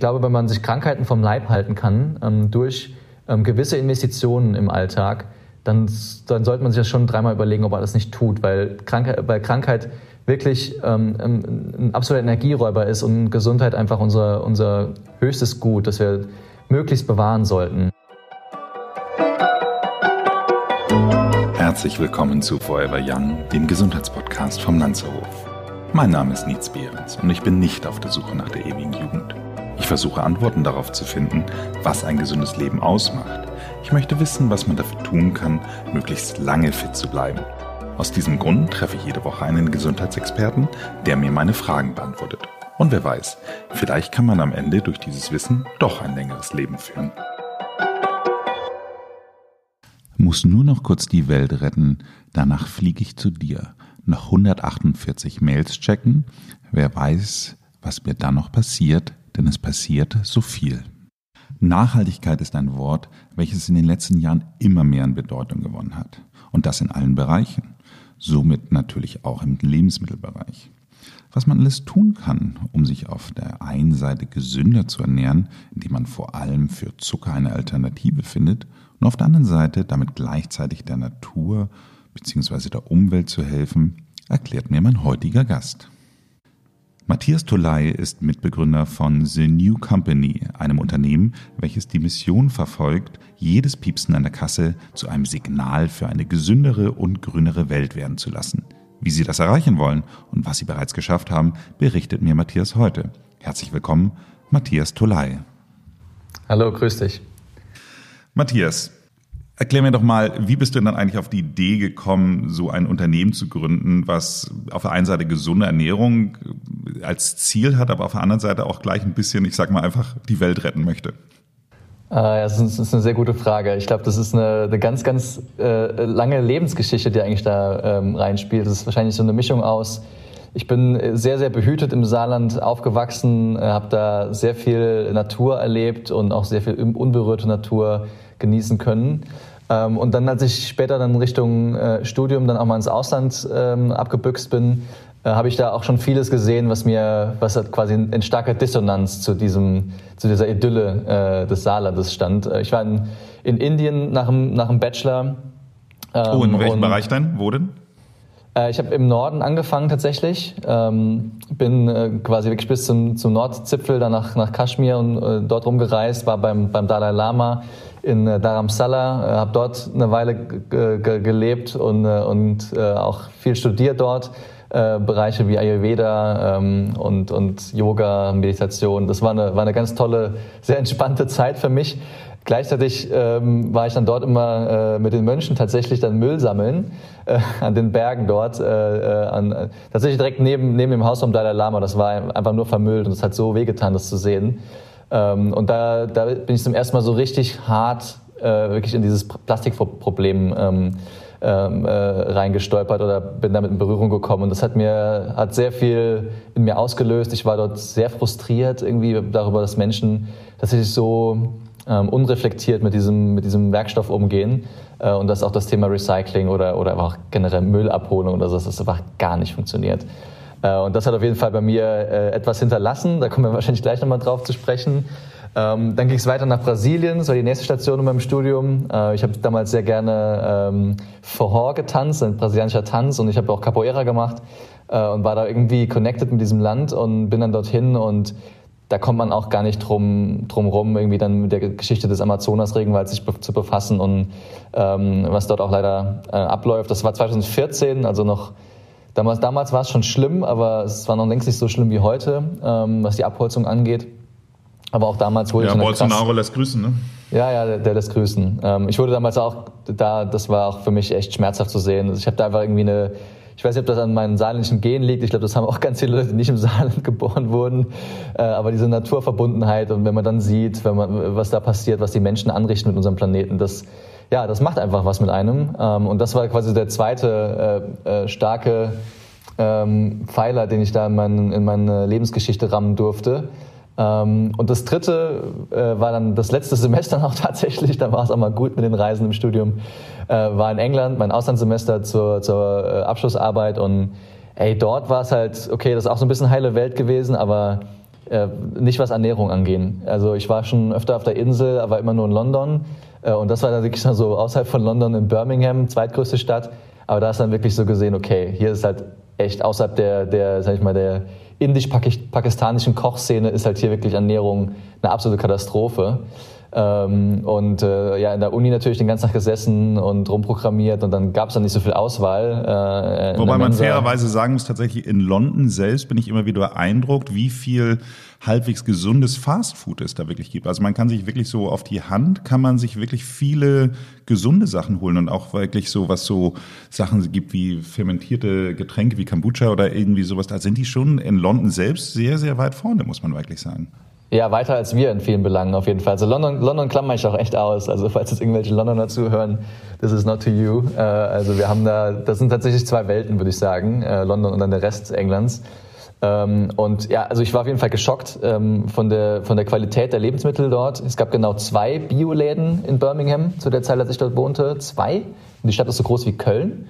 glaube, wenn man sich Krankheiten vom Leib halten kann, ähm, durch ähm, gewisse Investitionen im Alltag, dann, dann sollte man sich das schon dreimal überlegen, ob man das nicht tut, weil Krankheit, weil Krankheit wirklich ähm, ein absoluter Energieräuber ist und Gesundheit einfach unser, unser höchstes Gut, das wir möglichst bewahren sollten. Herzlich willkommen zu Forever Young, dem Gesundheitspodcast vom Lanzerhof. Mein Name ist Nietz Behrens und ich bin nicht auf der Suche nach der ewigen Jugend. Ich versuche Antworten darauf zu finden, was ein gesundes Leben ausmacht. Ich möchte wissen, was man dafür tun kann, möglichst lange fit zu bleiben. Aus diesem Grund treffe ich jede Woche einen Gesundheitsexperten, der mir meine Fragen beantwortet. Und wer weiß, vielleicht kann man am Ende durch dieses Wissen doch ein längeres Leben führen. Muss nur noch kurz die Welt retten, danach fliege ich zu dir noch 148 Mails checken. Wer weiß, was mir dann noch passiert, denn es passiert so viel. Nachhaltigkeit ist ein Wort, welches in den letzten Jahren immer mehr an Bedeutung gewonnen hat. Und das in allen Bereichen. Somit natürlich auch im Lebensmittelbereich. Was man alles tun kann, um sich auf der einen Seite gesünder zu ernähren, indem man vor allem für Zucker eine Alternative findet, und auf der anderen Seite damit gleichzeitig der Natur bzw. der Umwelt zu helfen, erklärt mir mein heutiger Gast. Matthias Tolai ist Mitbegründer von The New Company, einem Unternehmen, welches die Mission verfolgt, jedes Piepsen an der Kasse zu einem Signal für eine gesündere und grünere Welt werden zu lassen. Wie Sie das erreichen wollen und was Sie bereits geschafft haben, berichtet mir Matthias heute. Herzlich willkommen, Matthias Tolai. Hallo, grüß dich. Matthias, Erklär mir doch mal, wie bist du denn dann eigentlich auf die Idee gekommen, so ein Unternehmen zu gründen, was auf der einen Seite gesunde Ernährung als Ziel hat, aber auf der anderen Seite auch gleich ein bisschen, ich sag mal einfach, die Welt retten möchte? Ah, das ist eine sehr gute Frage. Ich glaube, das ist eine, eine ganz, ganz äh, lange Lebensgeschichte, die eigentlich da ähm, reinspielt. Das ist wahrscheinlich so eine Mischung aus, ich bin sehr, sehr behütet im Saarland aufgewachsen, äh, habe da sehr viel Natur erlebt und auch sehr viel unberührte Natur genießen können. Ähm, und dann, als ich später dann Richtung äh, Studium dann auch mal ins Ausland ähm, abgebüxt bin, äh, habe ich da auch schon vieles gesehen, was mir, was halt quasi in, in starker Dissonanz zu diesem, zu dieser Idylle äh, des Saarlandes stand. Äh, ich war in, in Indien nach dem, nach dem Bachelor. Ähm, oh, in welchem Bereich denn? Wo denn? Äh, ich habe im Norden angefangen tatsächlich, ähm, bin äh, quasi wirklich bis zum, zum Nordzipfel, dann nach, nach Kaschmir und äh, dort rumgereist, war beim, beim Dalai Lama in Dharamsala, äh, habe dort eine Weile gelebt und, und auch viel studiert dort. Bereiche wie Ayurveda ähm, und, und Yoga, Meditation. Das war eine, war eine ganz tolle, sehr entspannte Zeit für mich. Gleichzeitig ähm, war ich dann dort immer äh, mit den Mönchen tatsächlich dann Müll sammeln äh, an den Bergen dort, äh, an, tatsächlich direkt neben, neben dem Haus vom Dalai Lama. Das war einfach nur vermüllt und es hat so wehgetan, das zu sehen. Ähm, und da, da bin ich zum ersten Mal so richtig hart äh, wirklich in dieses Plastikproblem ähm, ähm, äh, reingestolpert oder bin damit in Berührung gekommen. Und das hat mir hat sehr viel in mir ausgelöst. Ich war dort sehr frustriert irgendwie darüber, dass Menschen tatsächlich so ähm, unreflektiert mit diesem, mit diesem Werkstoff umgehen äh, und dass auch das Thema Recycling oder, oder auch generell Müllabholung oder so, dass das einfach gar nicht funktioniert. Äh, und das hat auf jeden Fall bei mir äh, etwas hinterlassen. Da kommen wir wahrscheinlich gleich nochmal drauf zu sprechen. Ähm, dann ging es weiter nach Brasilien, das war die nächste Station in meinem Studium. Äh, ich habe damals sehr gerne ähm, Forró getanzt, ein brasilianischer Tanz, und ich habe auch Capoeira gemacht äh, und war da irgendwie connected mit diesem Land und bin dann dorthin und da kommt man auch gar nicht drum, drum rum, irgendwie dann mit der Geschichte des Amazonas-Regenwalds sich be zu befassen und ähm, was dort auch leider äh, abläuft. Das war 2014, also noch Damals, damals war es schon schlimm, aber es war noch längst nicht so schlimm wie heute, ähm, was die Abholzung angeht. Aber auch damals wurde ja, ich. Ja, Bolsonaro krass, lässt grüßen, ne? Ja, ja, der, der lässt grüßen. Ähm, ich wurde damals auch da, das war auch für mich echt schmerzhaft zu sehen. Also ich habe da einfach irgendwie eine, ich weiß nicht, ob das an meinen saarländischen Gen liegt. Ich glaube, das haben auch ganz viele Leute, die nicht im Saarland geboren wurden. Äh, aber diese Naturverbundenheit und wenn man dann sieht, wenn man, was da passiert, was die Menschen anrichten mit unserem Planeten, das, ja, das macht einfach was mit einem. Ähm, und das war quasi der zweite äh, äh, starke ähm, Pfeiler, den ich da in, mein, in meine Lebensgeschichte rammen durfte. Ähm, und das dritte äh, war dann das letzte Semester noch tatsächlich, da war es auch mal gut mit den Reisen im Studium, äh, war in England, mein Auslandssemester zur, zur äh, Abschlussarbeit und ey, dort war es halt, okay, das ist auch so ein bisschen heile Welt gewesen, aber nicht was Ernährung angehen. Also ich war schon öfter auf der Insel, aber immer nur in London. Und das war dann wirklich so außerhalb von London in Birmingham, zweitgrößte Stadt. Aber da ist dann wirklich so gesehen, okay, hier ist halt echt außerhalb der, der sag ich mal, der indisch-pakistanischen Kochszene ist halt hier wirklich Ernährung eine absolute Katastrophe. Ähm, und äh, ja, in der Uni natürlich den ganzen Tag gesessen und rumprogrammiert und dann gab es dann nicht so viel Auswahl. Äh, Wobei man fairerweise sagen muss, tatsächlich in London selbst bin ich immer wieder beeindruckt, wie viel halbwegs gesundes Fastfood es da wirklich gibt. Also man kann sich wirklich so auf die Hand, kann man sich wirklich viele gesunde Sachen holen und auch wirklich so, was so Sachen gibt wie fermentierte Getränke wie Kombucha oder irgendwie sowas. Da sind die schon in London selbst sehr, sehr weit vorne, muss man wirklich sagen. Ja, weiter als wir in vielen Belangen auf jeden Fall. Also London, London klammer ich auch echt aus. Also falls jetzt irgendwelche Londoner zuhören, this is not to you. Äh, also wir haben da, das sind tatsächlich zwei Welten, würde ich sagen, äh, London und dann der Rest Englands. Ähm, und ja, also ich war auf jeden Fall geschockt ähm, von der von der Qualität der Lebensmittel dort. Es gab genau zwei Bioläden in Birmingham zu der Zeit, als ich dort wohnte. Zwei. Und die Stadt ist so groß wie Köln.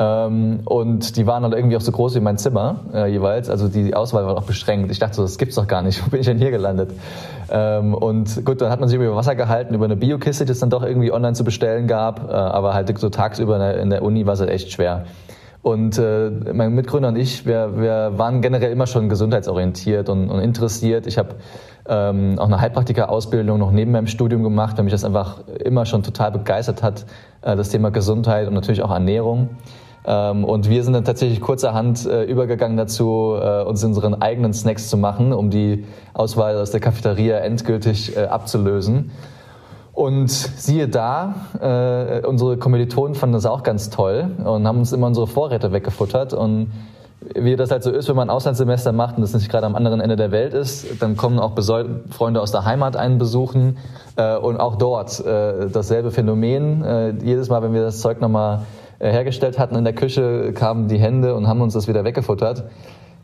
Ähm, und die waren dann irgendwie auch so groß wie mein Zimmer äh, jeweils. Also die Auswahl war auch beschränkt. Ich dachte so, das gibt's doch gar nicht. Wo bin ich denn hier gelandet? Und gut, dann hat man sich über Wasser gehalten, über eine Biokiste, die es dann doch irgendwie online zu bestellen gab. Äh, aber halt so tagsüber in der, in der Uni war es halt echt schwer. Und äh, mein Mitgründer und ich, wir, wir waren generell immer schon gesundheitsorientiert und, und interessiert. Ich habe ähm, auch eine Heilpraktika-Ausbildung noch neben meinem Studium gemacht, weil mich das einfach immer schon total begeistert hat, äh, das Thema Gesundheit und natürlich auch Ernährung. Ähm, und wir sind dann tatsächlich kurzerhand äh, übergegangen dazu, äh, uns unseren eigenen Snacks zu machen, um die Auswahl aus der Cafeteria endgültig äh, abzulösen. Und siehe da, äh, unsere Kommilitonen fanden das auch ganz toll und haben uns immer unsere Vorräte weggefuttert. Und wie das halt so ist, wenn man ein Auslandssemester macht und das nicht gerade am anderen Ende der Welt ist, dann kommen auch Freunde aus der Heimat einen besuchen. Äh, und auch dort äh, dasselbe Phänomen. Äh, jedes Mal, wenn wir das Zeug nochmal äh, hergestellt hatten in der Küche, kamen die Hände und haben uns das wieder weggefuttert.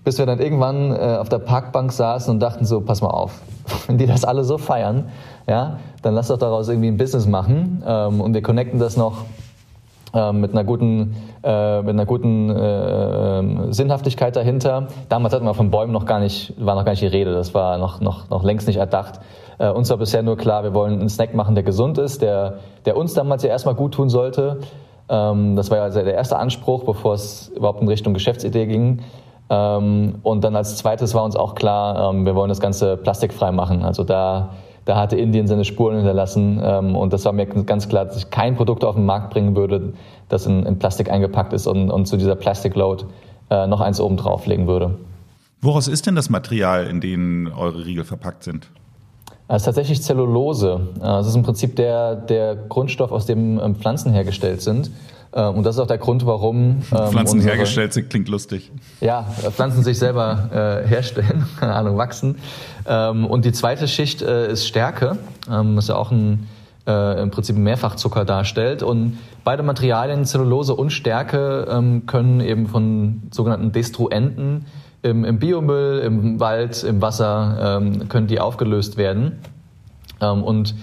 Bis wir dann irgendwann äh, auf der Parkbank saßen und dachten so, pass mal auf, wenn die das alle so feiern, ja, dann lass doch daraus irgendwie ein Business machen. Ähm, und wir connecten das noch ähm, mit einer guten, äh, mit einer guten äh, Sinnhaftigkeit dahinter. Damals hatten wir von Bäumen noch gar nicht, war noch gar nicht die Rede. Das war noch, noch, noch längst nicht erdacht. Äh, uns war bisher nur klar, wir wollen einen Snack machen, der gesund ist, der, der uns damals ja erstmal gut tun sollte. Ähm, das war ja also der erste Anspruch, bevor es überhaupt in Richtung Geschäftsidee ging. Ähm, und dann als zweites war uns auch klar, ähm, wir wollen das Ganze plastikfrei machen. Also da, da hatte Indien seine Spuren hinterlassen. und das war mir ganz klar, dass ich kein Produkt auf den Markt bringen würde, das in, in Plastik eingepackt ist und, und zu dieser Plastic Load äh, noch eins oben drauflegen würde. Woraus ist denn das Material, in dem eure Riegel verpackt sind? Das ist tatsächlich Zellulose. Das ist im Prinzip der, der Grundstoff, aus dem ähm, Pflanzen hergestellt sind. Ähm, und das ist auch der Grund, warum. Ähm, Pflanzen unsere, hergestellt sind, klingt lustig. Ja, Pflanzen sich selber äh, herstellen, keine Ahnung, wachsen. Ähm, und die zweite Schicht äh, ist Stärke, ähm, was ja auch ein, äh, im Prinzip Mehrfachzucker darstellt. Und beide Materialien, Zellulose und Stärke, ähm, können eben von sogenannten Destruenten im, im Biomüll, im Wald, im Wasser ähm, können die aufgelöst werden. Ähm, und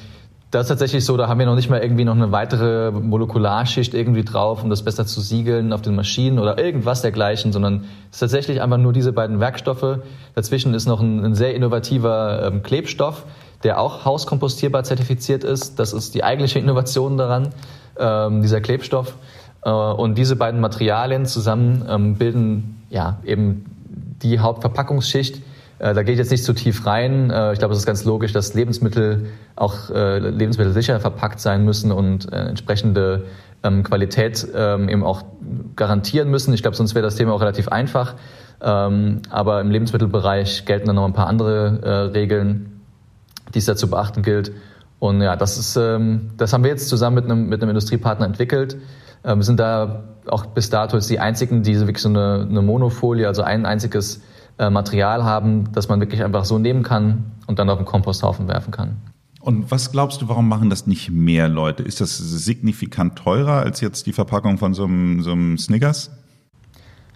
das ist tatsächlich so, da haben wir noch nicht mal irgendwie noch eine weitere Molekularschicht irgendwie drauf, um das besser zu siegeln auf den Maschinen oder irgendwas dergleichen, sondern es ist tatsächlich einfach nur diese beiden Werkstoffe. Dazwischen ist noch ein, ein sehr innovativer ähm, Klebstoff, der auch hauskompostierbar zertifiziert ist. Das ist die eigentliche Innovation daran, ähm, dieser Klebstoff. Äh, und diese beiden Materialien zusammen ähm, bilden ja eben die Hauptverpackungsschicht. Äh, da gehe ich jetzt nicht zu tief rein. Äh, ich glaube, es ist ganz logisch, dass Lebensmittel auch äh, Lebensmittel sicher verpackt sein müssen und entsprechende ähm, Qualität ähm, eben auch garantieren müssen. Ich glaube, sonst wäre das Thema auch relativ einfach. Ähm, aber im Lebensmittelbereich gelten dann noch ein paar andere Regeln, die es da zu beachten gilt. Und ja, das ist, das haben wir jetzt zusammen mit einem, mit einem Industriepartner entwickelt. Wir sind da auch bis dato jetzt die einzigen, die wirklich so eine, eine Monofolie, also ein einziges äh, Material haben, das man wirklich einfach so nehmen kann und dann auf den Komposthaufen werfen kann. Und was glaubst du, warum machen das nicht mehr Leute? Ist das signifikant teurer als jetzt die Verpackung von so einem, so einem Snickers?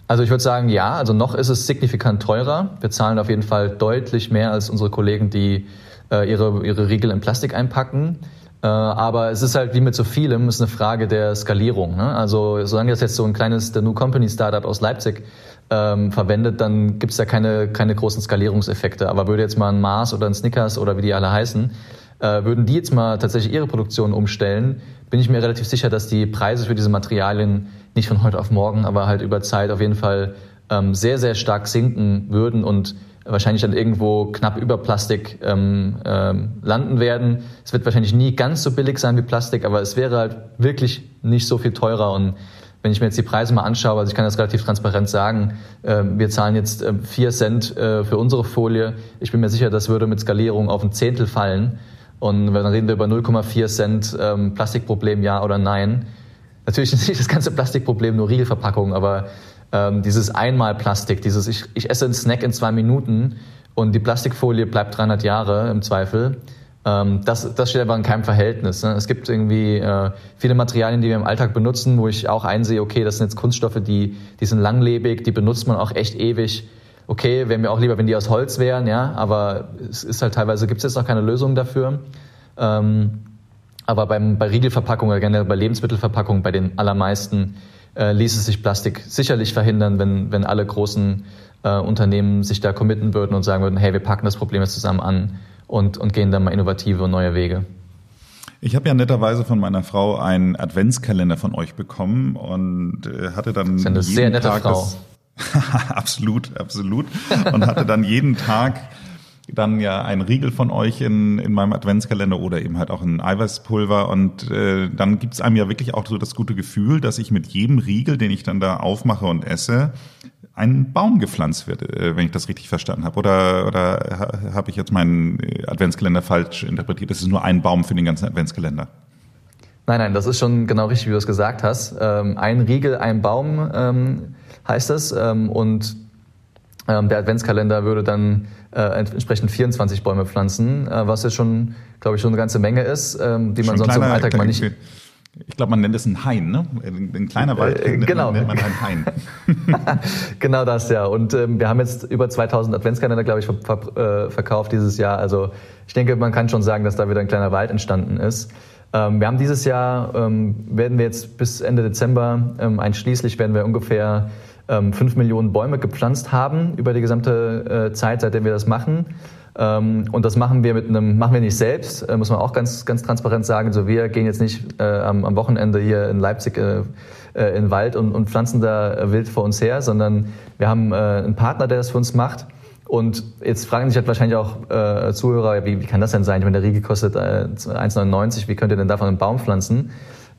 Also ich würde sagen, ja, also noch ist es signifikant teurer. Wir zahlen auf jeden Fall deutlich mehr als unsere Kollegen, die äh, ihre, ihre Riegel in Plastik einpacken. Äh, aber es ist halt wie mit so vielem, ist eine Frage der Skalierung. Ne? Also solange das jetzt so ein kleines The New Company Startup aus Leipzig ähm, verwendet, dann gibt es da keine, keine großen Skalierungseffekte. Aber würde jetzt mal ein Mars oder ein Snickers oder wie die alle heißen, äh, würden die jetzt mal tatsächlich ihre Produktion umstellen, bin ich mir relativ sicher, dass die Preise für diese Materialien nicht von heute auf morgen, aber halt über Zeit auf jeden Fall ähm, sehr, sehr stark sinken würden und wahrscheinlich dann irgendwo knapp über Plastik ähm, ähm, landen werden. Es wird wahrscheinlich nie ganz so billig sein wie Plastik, aber es wäre halt wirklich nicht so viel teurer und wenn ich mir jetzt die Preise mal anschaue, also ich kann das relativ transparent sagen, äh, wir zahlen jetzt äh, 4 Cent äh, für unsere Folie. Ich bin mir sicher, das würde mit Skalierung auf ein Zehntel fallen. Und dann reden wir über 0,4 Cent ähm, Plastikproblem, ja oder nein. Natürlich ist nicht das ganze Plastikproblem nur Riegelverpackung, aber ähm, dieses Einmalplastik, dieses ich, ich esse einen Snack in zwei Minuten und die Plastikfolie bleibt 300 Jahre im Zweifel. Ähm, das, das steht aber in keinem Verhältnis. Ne? Es gibt irgendwie äh, viele Materialien, die wir im Alltag benutzen, wo ich auch einsehe, okay, das sind jetzt Kunststoffe, die, die sind langlebig, die benutzt man auch echt ewig. Okay, wäre mir auch lieber, wenn die aus Holz wären, ja, aber es ist halt teilweise, gibt es jetzt noch keine Lösung dafür. Ähm, aber beim, bei Riegelverpackungen oder generell bei Lebensmittelverpackungen, bei den allermeisten, äh, ließe sich Plastik sicherlich verhindern, wenn, wenn alle großen äh, Unternehmen sich da committen würden und sagen würden, hey, wir packen das Problem jetzt zusammen an und, und gehen dann mal innovative und neue Wege. Ich habe ja netterweise von meiner Frau einen Adventskalender von euch bekommen und äh, hatte dann das ist eine sehr nette Tag Frau. absolut, absolut. Und hatte dann jeden Tag dann ja ein Riegel von euch in, in meinem Adventskalender oder eben halt auch ein Eiweißpulver. Und äh, dann gibt's einem ja wirklich auch so das gute Gefühl, dass ich mit jedem Riegel, den ich dann da aufmache und esse, ein Baum gepflanzt wird, äh, wenn ich das richtig verstanden habe. Oder, oder habe ich jetzt meinen Adventskalender falsch interpretiert? Das ist nur ein Baum für den ganzen Adventskalender. Nein, nein, das ist schon genau richtig, wie du es gesagt hast. Ähm, ein Riegel, ein Baum ähm, heißt es. Ähm, und der Adventskalender würde dann äh, entsprechend 24 Bäume pflanzen, äh, was ja schon, glaube ich, schon eine ganze Menge ist, die man sonst kleiner, im Alltag mal nicht. Ich glaube, man nennt es ein Hain, ne? Ein kleiner Wald äh, genau. nennt man ein Hain. genau das, ja. Und ähm, wir haben jetzt über 2000 Adventskalender, glaube ich, ver ver äh, verkauft dieses Jahr. Also ich denke, man kann schon sagen, dass da wieder ein kleiner Wald entstanden ist. Ähm, wir haben dieses Jahr, ähm, werden wir jetzt bis Ende Dezember ähm, einschließlich, werden wir ungefähr ähm, fünf Millionen Bäume gepflanzt haben über die gesamte äh, Zeit, seitdem wir das machen. Ähm, und das machen wir mit einem, machen wir nicht selbst, äh, muss man auch ganz, ganz transparent sagen. So, wir gehen jetzt nicht äh, am, am Wochenende hier in Leipzig äh, äh, in den Wald und, und pflanzen da wild vor uns her, sondern wir haben äh, einen Partner, der das für uns macht. Und jetzt fragen sich halt wahrscheinlich auch äh, Zuhörer, wie, wie kann das denn sein? Ich meine, der Riegel kostet äh, 1,99, wie könnt ihr denn davon einen Baum pflanzen?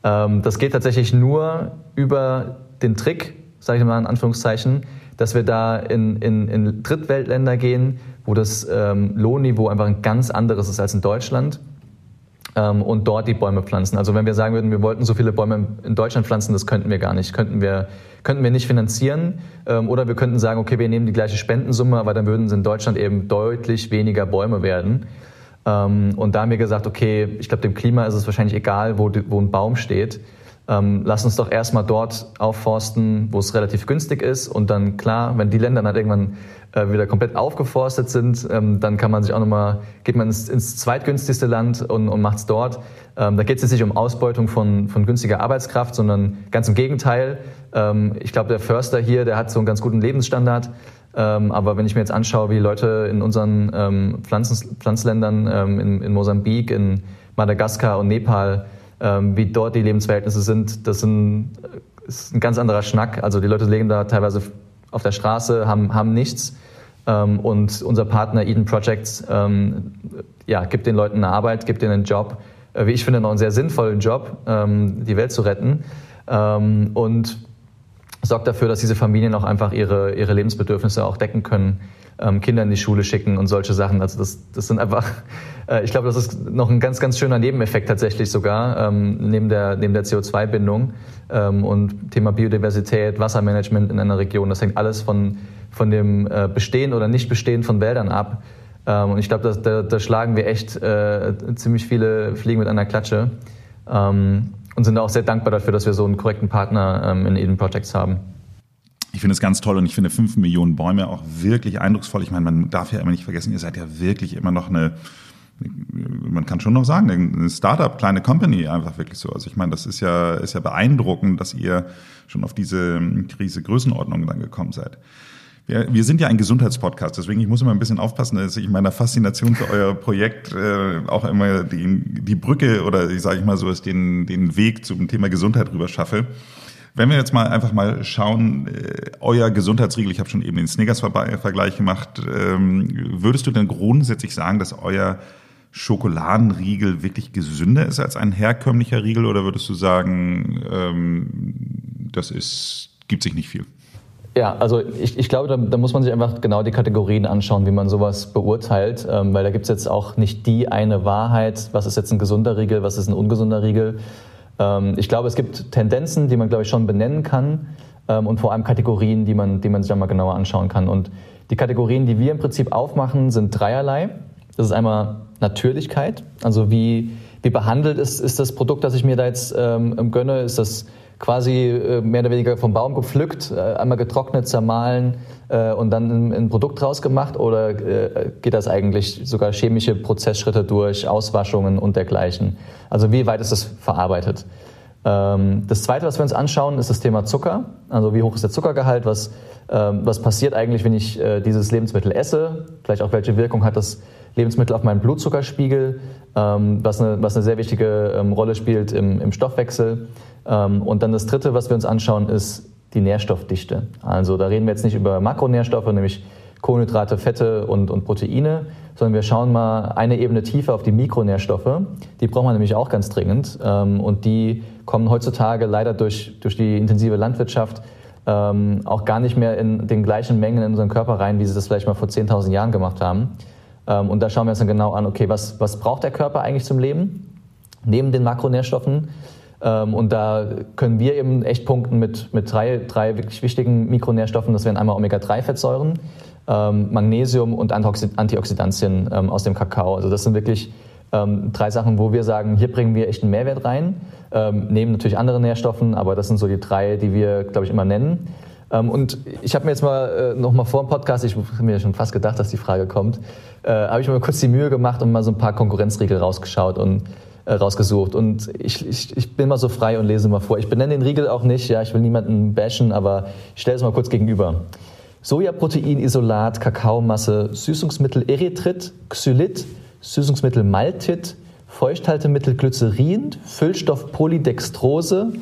Ähm, das geht tatsächlich nur über den Trick, sage ich mal in Anführungszeichen, dass wir da in, in, in Drittweltländer gehen, wo das ähm, Lohnniveau einfach ein ganz anderes ist als in Deutschland ähm, und dort die Bäume pflanzen. Also wenn wir sagen würden, wir wollten so viele Bäume in Deutschland pflanzen, das könnten wir gar nicht, könnten wir, könnten wir nicht finanzieren. Ähm, oder wir könnten sagen, okay, wir nehmen die gleiche Spendensumme, aber dann würden es in Deutschland eben deutlich weniger Bäume werden. Ähm, und da haben wir gesagt, okay, ich glaube, dem Klima ist es wahrscheinlich egal, wo, wo ein Baum steht ähm, lass uns doch erstmal dort aufforsten, wo es relativ günstig ist. Und dann klar, wenn die Länder dann irgendwann äh, wieder komplett aufgeforstet sind, ähm, dann kann man sich auch nochmal, geht man ins, ins zweitgünstigste Land und, und macht es dort. Ähm, da geht es jetzt nicht um Ausbeutung von, von günstiger Arbeitskraft, sondern ganz im Gegenteil. Ähm, ich glaube, der Förster hier, der hat so einen ganz guten Lebensstandard. Ähm, aber wenn ich mir jetzt anschaue, wie Leute in unseren ähm, Pflanzen, Pflanzländern in, in Mosambik, in Madagaskar und Nepal wie dort die Lebensverhältnisse sind, das sind, ist ein ganz anderer Schnack. Also die Leute leben da teilweise auf der Straße, haben, haben nichts. Ähm, und unser Partner Eden Projects ähm, ja, gibt den Leuten eine Arbeit, gibt ihnen einen Job, äh, wie ich finde, noch einen sehr sinnvollen Job, ähm, die Welt zu retten. Ähm, und sorgt dafür, dass diese Familien auch einfach ihre, ihre Lebensbedürfnisse auch decken können ähm, Kinder in die Schule schicken und solche Sachen. Also das, das sind einfach, äh, ich glaube, das ist noch ein ganz, ganz schöner Nebeneffekt tatsächlich sogar, ähm, neben der, neben der CO2-Bindung ähm, und Thema Biodiversität, Wassermanagement in einer Region. Das hängt alles von, von dem äh, Bestehen oder Nicht-Bestehen von Wäldern ab. Ähm, und ich glaube, da, da schlagen wir echt äh, ziemlich viele Fliegen mit einer Klatsche. Ähm, und sind auch sehr dankbar dafür, dass wir so einen korrekten Partner ähm, in Eden Projects haben. Ich finde es ganz toll und ich finde fünf Millionen Bäume auch wirklich eindrucksvoll. Ich meine, man darf ja immer nicht vergessen, ihr seid ja wirklich immer noch eine, man kann schon noch sagen, eine Startup, kleine Company einfach wirklich so. Also ich meine, das ist ja, ist ja beeindruckend, dass ihr schon auf diese, diese Größenordnung dann gekommen seid. Wir, wir sind ja ein Gesundheitspodcast, deswegen ich muss immer ein bisschen aufpassen, dass ich in meiner Faszination für euer Projekt äh, auch immer die, die Brücke oder ich sage ich mal so, ist den, den Weg zum Thema Gesundheit rüber schaffe. Wenn wir jetzt mal einfach mal schauen, äh, euer Gesundheitsriegel, ich habe schon eben den Snickers-Vergleich gemacht, ähm, würdest du denn grundsätzlich sagen, dass euer Schokoladenriegel wirklich gesünder ist als ein herkömmlicher Riegel oder würdest du sagen, ähm, das ist, gibt sich nicht viel? Ja, also ich, ich glaube, da, da, muss man sich einfach genau die Kategorien anschauen, wie man sowas beurteilt, ähm, weil da gibt es jetzt auch nicht die eine Wahrheit, was ist jetzt ein gesunder Riegel, was ist ein ungesunder Riegel. Ähm, ich glaube, es gibt Tendenzen, die man, glaube ich, schon benennen kann ähm, und vor allem Kategorien, die man, die man sich dann mal genauer anschauen kann. Und die Kategorien, die wir im Prinzip aufmachen, sind dreierlei. Das ist einmal Natürlichkeit, also wie, wie behandelt ist, ist das Produkt, das ich mir da jetzt ähm, gönne, ist das quasi äh, mehr oder weniger vom Baum gepflückt, äh, einmal getrocknet, zermahlen äh, und dann ein, Produkt draus gemacht? Oder geht das eigentlich sogar chemische Prozessschritte durch, Auswaschungen und dergleichen? Also wie weit ist das verarbeitet? Ähm, das Zweite, was wir uns anschauen, ist das Thema Zucker. Also wie hoch ist der Zuckergehalt? Was, ähm, was passiert eigentlich, wenn ich dieses Lebensmittel esse? Vielleicht auch welche Wirkung hat das Lebensmittel auf meinen Blutzuckerspiegel, ähm, was, eine, was eine sehr wichtige Rolle spielt im, im Stoffwechsel. Ähm, und dann das Dritte, was wir uns anschauen, ist die Nährstoffdichte. Also da reden wir jetzt nicht über Makronährstoffe, nämlich Kohlenhydrate, Fette und, und Proteine, sondern wir schauen mal eine Ebene tiefer auf die Mikronährstoffe. Die braucht man nämlich auch ganz dringend. Ähm, und die kommen heutzutage leider durch, durch die intensive Landwirtschaft ähm, auch gar nicht mehr in den gleichen Mengen in unseren Körper rein, wie sie das vielleicht mal vor 10.000 Jahren gemacht haben. Und da schauen wir uns dann genau an, okay, was, was braucht der Körper eigentlich zum Leben? Neben den Makronährstoffen und da können wir eben echt punkten mit, mit drei, drei wirklich wichtigen Mikronährstoffen. Das wären einmal Omega-3-Fettsäuren, ähm, Magnesium und Antioxidantien ähm, aus dem Kakao. Also das sind wirklich drei Sachen, wo wir sagen, hier bringen wir echt einen Mehrwert rein. neben natürlich andere Nährstoffen, aber das sind so die drei, die wir, glaube ich, immer nennen. und ich habe mir jetzt mal äh, noch mal vor dem Podcast, ich habe mir schon fast gedacht, dass die Frage kommt, äh, habe ich mir mal kurz die Mühe gemacht und mal so ein paar Konkurrenzriegel rausgeschaut und rausgesucht. Und ich, ich, ich bin mal so frei und lese mal vor. Ich benenne den Riegel auch nicht, ja, ich will niemanden bashen, aber ich stelle es mal kurz gegenüber. Sojaproteinisolat, Kakaomasse, Süßungsmittel Erythrit, Xylit, Süßungsmittel Maltit, Feuchthaltemittel Glycerin, Füllstoff Polydextrose,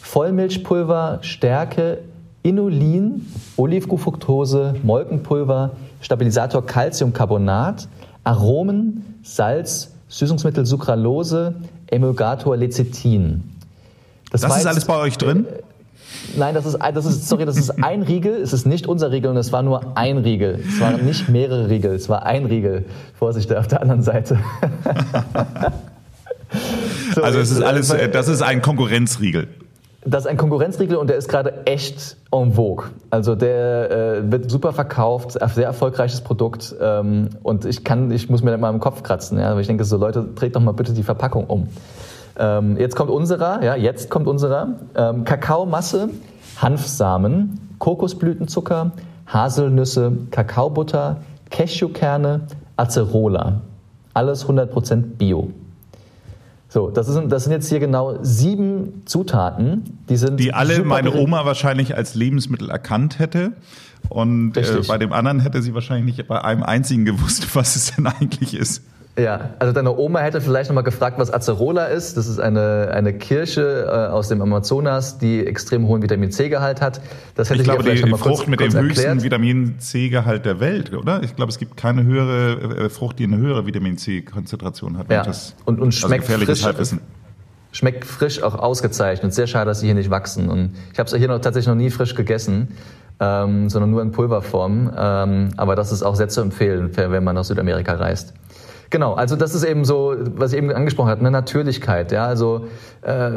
Vollmilchpulver, Stärke, Inulin, Olivgufructose, Molkenpulver, Stabilisator Calciumcarbonat, Aromen, Salz, Süßungsmittel Sucralose, Emulgator Lecithin. Das, das ist jetzt, alles bei euch drin? Äh, nein, das ist, das ist, sorry, das ist ein Riegel. Es ist nicht unser Riegel und es war nur ein Riegel. Es waren nicht mehrere Riegel, es war ein Riegel. Vorsicht auf der anderen Seite. so, also es ist alles, äh, das ist ein Konkurrenzriegel. Das ist ein Konkurrenzriegel und der ist gerade echt en vogue. Also der äh, wird super verkauft, sehr erfolgreiches Produkt ähm, und ich kann, ich muss mir mal im Kopf kratzen. Ja? Aber ich denke so, Leute, dreht doch mal bitte die Verpackung um. Ähm, jetzt kommt unserer, ja, jetzt kommt unserer. Ähm, Kakaomasse, Hanfsamen, Kokosblütenzucker, Haselnüsse, Kakaobutter, Cashewkerne, Acerola. Alles 100% Bio. So, das, ist, das sind jetzt hier genau sieben Zutaten, die sind. Die alle meine Oma wahrscheinlich als Lebensmittel erkannt hätte. Und äh, bei dem anderen hätte sie wahrscheinlich nicht bei einem einzigen gewusst, was es denn eigentlich ist. Ja, also deine Oma hätte vielleicht nochmal gefragt, was Acerola ist. Das ist eine, eine Kirsche äh, aus dem Amazonas, die extrem hohen Vitamin C-Gehalt hat. Das hätte ich, ich glaube, die Frucht kurz, mit kurz dem erklärt. höchsten Vitamin C-Gehalt der Welt, oder? Ich glaube, es gibt keine höhere äh, Frucht, die eine höhere Vitamin C-Konzentration hat. Ja. Das, und, und also schmeckt frisch. Halbwissen. Schmeckt frisch auch ausgezeichnet. Sehr schade, dass sie hier nicht wachsen. Und ich habe es hier noch tatsächlich noch nie frisch gegessen. Ähm, sondern nur in Pulverform. Ähm, aber das ist auch sehr zu empfehlen, wenn man nach Südamerika reist. Genau, also das ist eben so, was ich eben angesprochen habe, eine Natürlichkeit. Ja, also äh,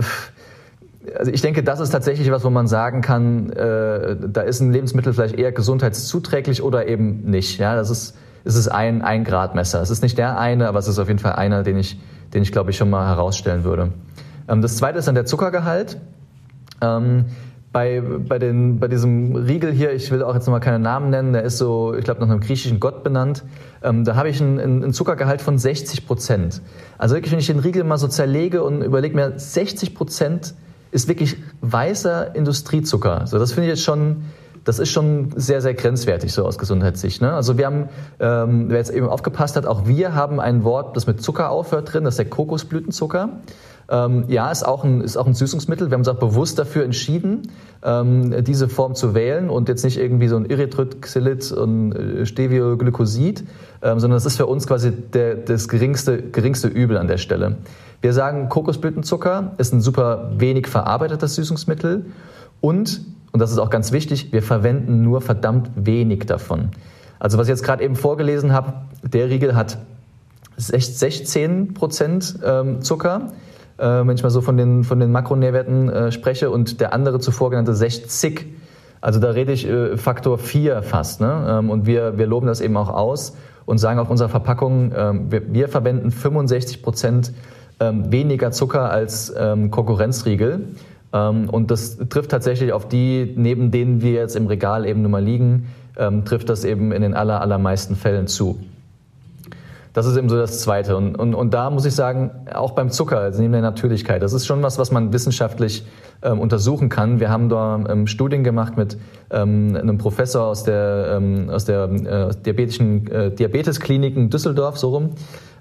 also ich denke, das ist tatsächlich was, wo man sagen kann, äh, da ist ein Lebensmittel vielleicht eher gesundheitszuträglich oder eben nicht. Ja, das ist, es ist ein, ein Gradmesser. Es ist nicht der eine, aber es ist auf jeden Fall einer, den ich, den ich glaube ich schon mal herausstellen würde. Ähm, das zweite ist dann der Zuckergehalt. Ähm, bei, bei, den, bei diesem Riegel hier, ich will auch jetzt nochmal keine Namen nennen, der ist so, ich glaube, nach einem griechischen Gott benannt, ähm, da habe ich einen, einen Zuckergehalt von 60 Prozent. Also wirklich, wenn ich den Riegel mal so zerlege und überlege mir, 60 Prozent ist wirklich weißer Industriezucker. So, das finde ich jetzt schon, das ist schon sehr, sehr grenzwertig so aus Gesundheitssicht. Ne? Also wir haben, ähm, wer jetzt eben aufgepasst hat, auch wir haben ein Wort, das mit Zucker aufhört drin, das ist der Kokosblütenzucker. Ähm, ja, ist auch, ein, ist auch ein Süßungsmittel. Wir haben uns auch bewusst dafür entschieden, ähm, diese Form zu wählen und jetzt nicht irgendwie so ein Erythrit, und äh, Stevioglycosid, ähm, sondern das ist für uns quasi der, das geringste, geringste Übel an der Stelle. Wir sagen, Kokosblütenzucker ist ein super wenig verarbeitetes Süßungsmittel und, und das ist auch ganz wichtig, wir verwenden nur verdammt wenig davon. Also was ich jetzt gerade eben vorgelesen habe, der Riegel hat 16 Prozent ähm, Zucker äh, wenn ich mal so von den, von den Makronährwerten äh, spreche, und der andere zuvor genannte 60. Also da rede ich äh, Faktor 4 fast. Ne? Ähm, und wir, wir loben das eben auch aus und sagen auf unserer Verpackung, ähm, wir, wir verwenden 65 Prozent ähm, weniger Zucker als ähm, Konkurrenzriegel. Ähm, und das trifft tatsächlich auf die, neben denen wir jetzt im Regal eben nun mal liegen, ähm, trifft das eben in den aller, allermeisten Fällen zu. Das ist eben so das Zweite. Und, und, und da muss ich sagen, auch beim Zucker, also neben der Natürlichkeit, das ist schon was, was man wissenschaftlich ähm, untersuchen kann. Wir haben da ähm, Studien gemacht mit ähm, einem Professor aus der, ähm, aus der äh, diabetischen äh, Diabeteskliniken Düsseldorf, so rum.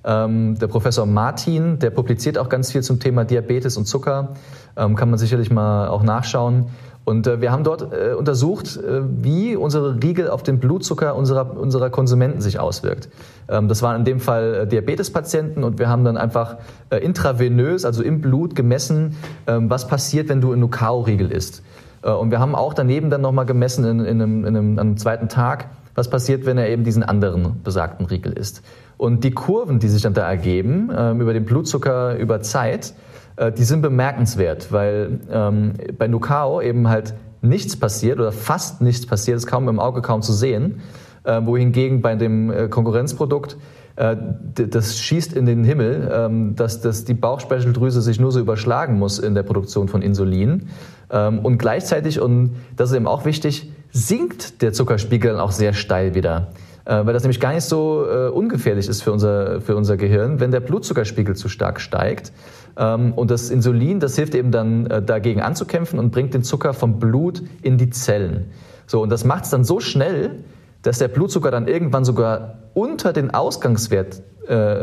Ähm, der Professor Martin, der publiziert auch ganz viel zum Thema Diabetes und Zucker. Ähm, kann man sicherlich mal auch nachschauen. Und äh, wir haben dort äh, untersucht, äh, wie unsere Riegel auf den Blutzucker unserer, unserer Konsumenten sich auswirkt. Ähm, das waren in dem Fall äh, Diabetespatienten und wir haben dann einfach äh, intravenös, also im Blut gemessen, ähm, was passiert, wenn du einen Nucao-Riegel isst. Äh, und wir haben auch daneben dann nochmal gemessen in, in, einem, in einem, einem zweiten Tag, was passiert, wenn er eben diesen anderen besagten Riegel isst. Und die Kurven, die sich dann da ergeben, ähm, über den Blutzucker über Zeit, äh, die sind bemerkenswert, weil ähm, bei Nucao eben halt nichts passiert oder fast nichts passiert, ist kaum im Auge kaum zu sehen, äh, wohingegen bei dem äh, Konkurrenzprodukt äh, das schießt in den Himmel, ähm, dass, dass die Bauchspeicheldrüse sich nur so überschlagen muss in der Produktion von Insulin. Ähm, und gleichzeitig, und das ist eben auch wichtig, sinkt der Zuckerspiegel auch sehr steil wieder. Äh, weil das nämlich gar nicht so äh, ungefährlich ist für unser, für unser Gehirn, wenn der Blutzuckerspiegel zu stark steigt. Ähm, und das Insulin, das hilft eben dann äh, dagegen anzukämpfen und bringt den Zucker vom Blut in die Zellen. So, und das macht es dann so schnell, dass der Blutzucker dann irgendwann sogar unter den Ausgangswert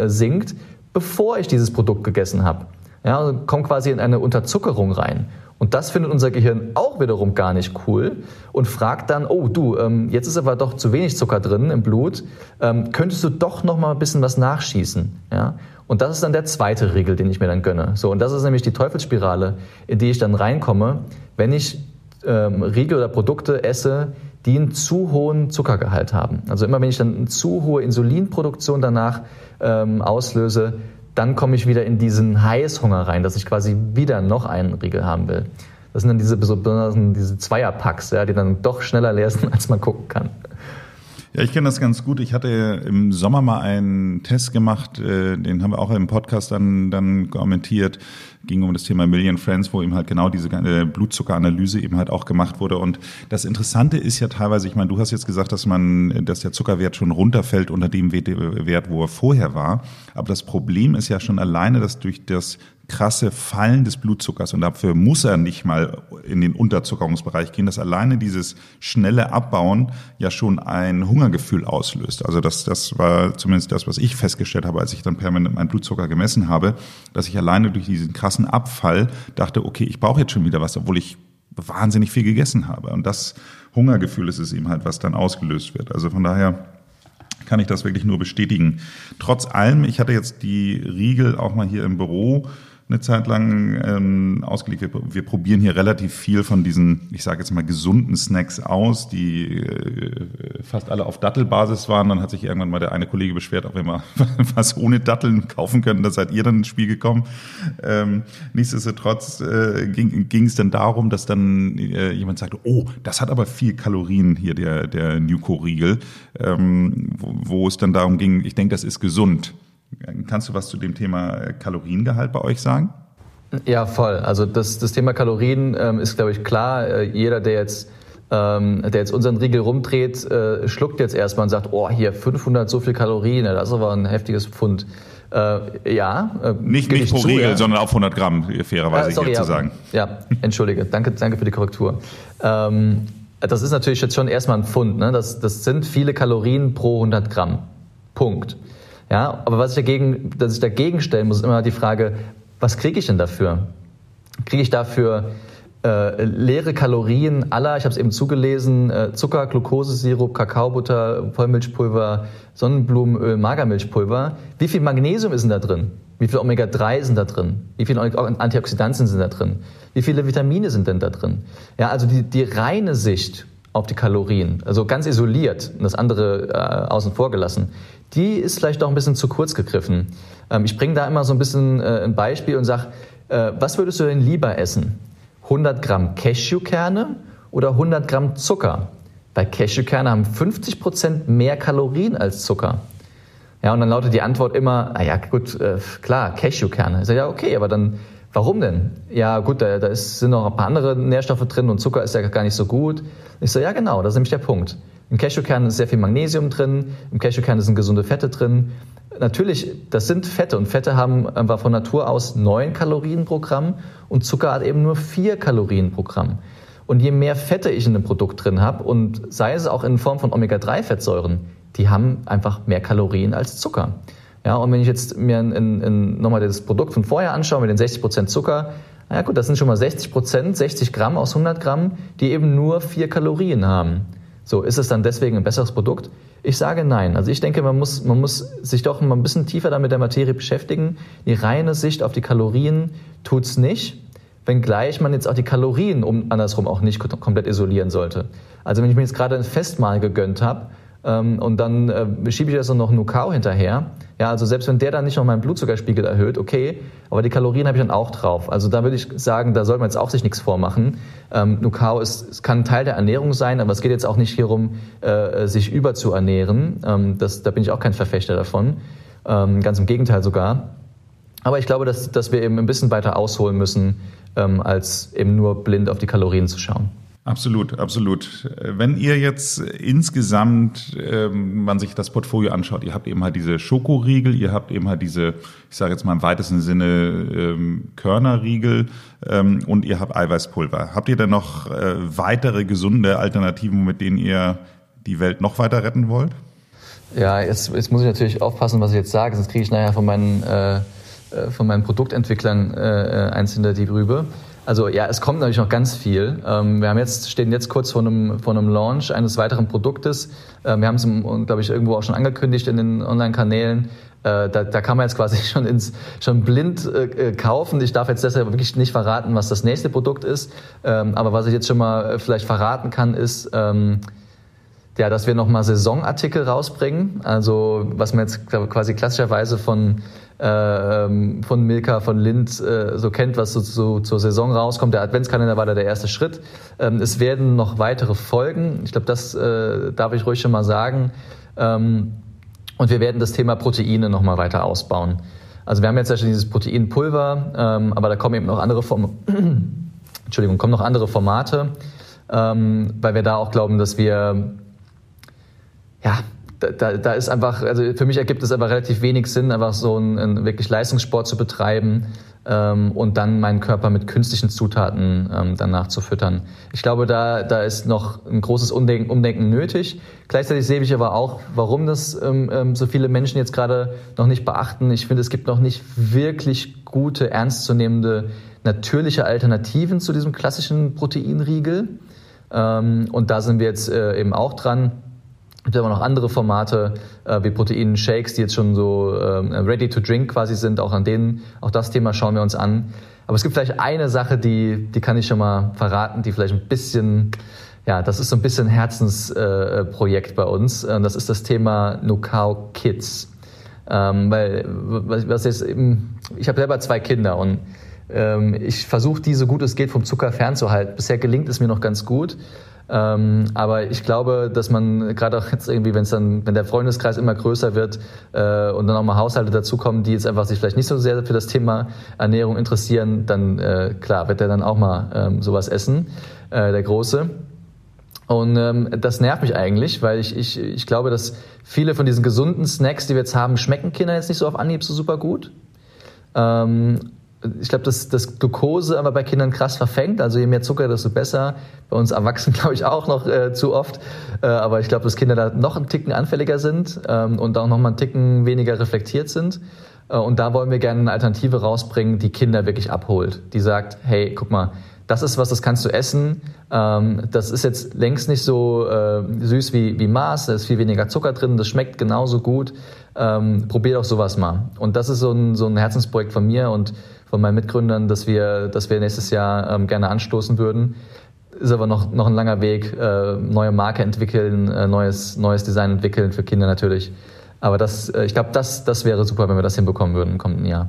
sinkt, bevor ich dieses Produkt gegessen habe. Ja, und kommt quasi in eine Unterzuckerung rein. Und das findet unser Gehirn auch wiederum gar nicht cool und fragt dann, oh du, ähm, jetzt ist aber doch zu wenig Zucker drin im Blut, ähm, könntest du doch noch mal ein bisschen was nachschießen? Ja? Und das ist dann der zweite Regel, den ich mir dann gönne. So, und das ist nämlich die Teufelsspirale, in die ich dann reinkomme, wenn ich ähm, Riegel oder Produkte esse, die einen zu hohen Zuckergehalt haben. Also immer wenn ich dann eine zu hohe Insulinproduktion danach ähm, auslöse, dann komme ich wieder in diesen Heißhunger rein, dass ich quasi wieder noch einen Riegel haben will. Das sind dann diese besonderen diese Zweierpacks, ja, die dann doch schneller leer sind, als man gucken kann. Ja, ich kenne das ganz gut. Ich hatte im Sommer mal einen Test gemacht, äh, den haben wir auch im Podcast dann, dann kommentiert. Ging um das Thema Million Friends, wo eben halt genau diese äh, Blutzuckeranalyse eben halt auch gemacht wurde. Und das Interessante ist ja teilweise, ich meine, du hast jetzt gesagt, dass man, dass der Zuckerwert schon runterfällt unter dem Wert, wo er vorher war. Aber das Problem ist ja schon alleine, dass durch das krasse Fallen des Blutzuckers und dafür muss er nicht mal in den Unterzuckerungsbereich gehen, dass alleine dieses schnelle Abbauen ja schon ein Hungergefühl auslöst. Also das, das war zumindest das, was ich festgestellt habe, als ich dann permanent meinen Blutzucker gemessen habe, dass ich alleine durch diesen krassen Abfall dachte, okay, ich brauche jetzt schon wieder was, obwohl ich wahnsinnig viel gegessen habe. Und das Hungergefühl ist es eben halt, was dann ausgelöst wird. Also von daher kann ich das wirklich nur bestätigen. Trotz allem, ich hatte jetzt die Riegel auch mal hier im Büro eine Zeit lang ähm, ausgelegt. Wir, wir probieren hier relativ viel von diesen, ich sage jetzt mal, gesunden Snacks aus, die äh, fast alle auf Dattelbasis waren. Dann hat sich irgendwann mal der eine Kollege beschwert, ob wir mal was ohne Datteln kaufen können. Da seid ihr dann ins Spiel gekommen. Ähm, nichtsdestotrotz äh, ging es dann darum, dass dann äh, jemand sagte, oh, das hat aber viel Kalorien hier, der, der Nuco-Riegel, ähm, wo, wo es dann darum ging, ich denke, das ist gesund. Kannst du was zu dem Thema äh, Kaloriengehalt bei euch sagen? Ja, voll. Also das, das Thema Kalorien ähm, ist, glaube ich, klar. Äh, jeder, der jetzt ähm, der jetzt unseren Riegel rumdreht, äh, schluckt jetzt erstmal und sagt, oh, hier 500 so viel Kalorien, das ist aber ein heftiges Pfund. Äh, ja. Äh, nicht, nicht pro zu, Riegel, ja. sondern auf 100 Gramm, fairerweise sorry, hier ja, zu sagen. Ja, entschuldige. danke, danke für die Korrektur. Ähm, das ist natürlich jetzt schon erstmal ein Pfund. Ne? Das, das sind viele Kalorien pro 100 Gramm. Punkt. Ja, aber was ich dagegen, dass ich dagegen stellen muss, ist immer die Frage, was kriege ich denn dafür? Kriege ich dafür äh, leere Kalorien aller, ich habe es eben zugelesen, äh, Zucker, Glukosesirup, Kakaobutter, Vollmilchpulver, Sonnenblumenöl, Magermilchpulver. Wie viel Magnesium ist denn da drin? Wie viel Omega-3 sind da drin? Wie viele Antioxidantien sind da drin? Wie viele Vitamine sind denn da drin? Ja, also die, die reine Sicht auf die Kalorien, also ganz isoliert, das andere äh, außen vor gelassen, die ist vielleicht doch ein bisschen zu kurz gegriffen. Ähm, ich bringe da immer so ein bisschen äh, ein Beispiel und sage, äh, was würdest du denn lieber essen? 100 Gramm Cashewkerne oder 100 Gramm Zucker? Weil Cashewkerne haben 50 Prozent mehr Kalorien als Zucker. Ja, und dann lautet die Antwort immer, ah ja, gut, äh, klar, Cashewkerne. Ich sage, ja, okay, aber dann, warum denn? Ja, gut, da, da ist, sind noch ein paar andere Nährstoffe drin und Zucker ist ja gar nicht so gut. Ich sage, ja, genau, das ist nämlich der Punkt. Im Cashewkern ist sehr viel Magnesium drin, im Cashewkern sind gesunde Fette drin. Natürlich, das sind Fette und Fette haben einfach von Natur aus neun Kalorien pro Gramm und Zucker hat eben nur vier Kalorien pro Gramm. Und je mehr Fette ich in einem Produkt drin habe und sei es auch in Form von Omega-3-Fettsäuren, die haben einfach mehr Kalorien als Zucker. Ja, und wenn ich jetzt mir in, in, nochmal das Produkt von vorher anschaue mit den 60% Zucker, na ja gut, das sind schon mal 60% 60 Gramm aus 100 Gramm, die eben nur vier Kalorien haben. So, ist es dann deswegen ein besseres Produkt? Ich sage nein. Also ich denke, man muss, man muss sich doch mal ein bisschen tiefer damit der Materie beschäftigen. Die reine Sicht auf die Kalorien tut's nicht, wenngleich man jetzt auch die Kalorien um, andersrum auch nicht komplett isolieren sollte. Also wenn ich mir jetzt gerade ein Festmahl gegönnt habe, ähm, und dann äh, schiebe ich das noch Nukao hinterher. Ja, also selbst wenn der dann nicht noch meinen Blutzuckerspiegel erhöht, okay, aber die Kalorien habe ich dann auch drauf. Also da würde ich sagen, da sollte man jetzt auch sich nichts vormachen. Ähm, Nukao ist, kann Teil der Ernährung sein, aber es geht jetzt auch nicht hierum, äh, sich überzuernähren. Ähm, das, da bin ich auch kein Verfechter davon. Ähm, ganz im Gegenteil sogar. Aber ich glaube, dass, dass wir eben ein bisschen weiter ausholen müssen, ähm, als eben nur blind auf die Kalorien zu schauen. Absolut, absolut. Wenn ihr jetzt insgesamt ähm, man sich das Portfolio anschaut, ihr habt eben halt diese Schokoriegel, ihr habt eben halt diese, ich sage jetzt mal im weitesten Sinne ähm, Körnerriegel ähm, und ihr habt Eiweißpulver. Habt ihr denn noch äh, weitere gesunde Alternativen, mit denen ihr die Welt noch weiter retten wollt? Ja, jetzt, jetzt muss ich natürlich aufpassen, was ich jetzt sage, sonst kriege ich nachher von meinen, äh, äh von meinen Produktentwicklern äh, äh eins hinter die Rübe. Also ja, es kommt natürlich noch ganz viel. Ähm, wir haben jetzt, stehen jetzt kurz vor einem, vor einem Launch eines weiteren Produktes. Ähm, wir haben es, glaube ich, irgendwo auch schon angekündigt in den Online-Kanälen. Äh, da, da kann man jetzt quasi schon ins schon blind äh, kaufen. Ich darf jetzt deshalb wirklich nicht verraten, was das nächste Produkt ist. Ähm, aber was ich jetzt schon mal vielleicht verraten kann, ist, ja, dass wir nochmal Saisonartikel rausbringen. Also was man jetzt quasi klassischerweise von äh, von Milka, von Lind äh, so kennt, was so, so, zur Saison rauskommt. Der Adventskalender war da der erste Schritt. Ähm, es werden noch weitere folgen. Ich glaube, das äh, darf ich ruhig schon mal sagen. Ähm, und wir werden das Thema Proteine noch mal weiter ausbauen. Also wir haben jetzt ja schon dieses Proteinpulver, ähm, aber da kommen eben noch andere Form Entschuldigung, kommen noch andere Formate, ähm, weil wir da auch glauben, dass wir ja, da, da ist einfach, also für mich ergibt es aber relativ wenig Sinn, einfach so einen, einen wirklich Leistungssport zu betreiben ähm, und dann meinen Körper mit künstlichen Zutaten ähm, danach zu füttern. Ich glaube, da, da ist noch ein großes Umdenken, Umdenken nötig. Gleichzeitig sehe ich aber auch, warum das ähm, ähm, so viele Menschen jetzt gerade noch nicht beachten. Ich finde, es gibt noch nicht wirklich gute, ernstzunehmende, natürliche Alternativen zu diesem klassischen Proteinriegel. Ähm, und da sind wir jetzt äh, eben auch dran es gibt aber noch andere Formate äh, wie Protein-Shakes, die jetzt schon so äh, ready to drink quasi sind. Auch an denen, auch das Thema schauen wir uns an. Aber es gibt vielleicht eine Sache, die, die kann ich schon mal verraten, die vielleicht ein bisschen, ja, das ist so ein bisschen Herzensprojekt äh, bei uns. Und das ist das Thema Nukao Kids. Ähm, weil, was, was jetzt eben, ich habe selber zwei Kinder und ähm, ich versuche die so gut es geht vom Zucker fernzuhalten. Bisher gelingt es mir noch ganz gut. Ähm, aber ich glaube, dass man gerade auch jetzt irgendwie, wenn es dann, wenn der Freundeskreis immer größer wird äh, und dann auch mal Haushalte dazukommen, die jetzt einfach sich vielleicht nicht so sehr für das Thema Ernährung interessieren, dann äh, klar wird er dann auch mal ähm, sowas essen, äh, der Große. Und ähm, das nervt mich eigentlich, weil ich, ich, ich glaube, dass viele von diesen gesunden Snacks, die wir jetzt haben, schmecken Kinder jetzt nicht so auf Anhieb so super gut. Ähm, ich glaube, dass das Glucose aber bei Kindern krass verfängt. Also je mehr Zucker, desto besser. Bei uns Erwachsenen glaube ich auch noch äh, zu oft. Äh, aber ich glaube, dass Kinder da noch einen Ticken anfälliger sind ähm, und auch noch mal einen Ticken weniger reflektiert sind. Äh, und da wollen wir gerne eine Alternative rausbringen, die Kinder wirklich abholt. Die sagt, hey, guck mal, das ist was, das kannst du essen. Ähm, das ist jetzt längst nicht so äh, süß wie, wie Mars, da ist viel weniger Zucker drin, das schmeckt genauso gut. Ähm, probier doch sowas mal. Und das ist so ein, so ein Herzensprojekt von mir und von meinen Mitgründern, dass wir, dass wir nächstes Jahr ähm, gerne anstoßen würden. Ist aber noch, noch ein langer Weg, äh, neue Marke entwickeln, äh, neues, neues Design entwickeln für Kinder natürlich. Aber das, äh, ich glaube, das, das wäre super, wenn wir das hinbekommen würden im kommenden Jahr.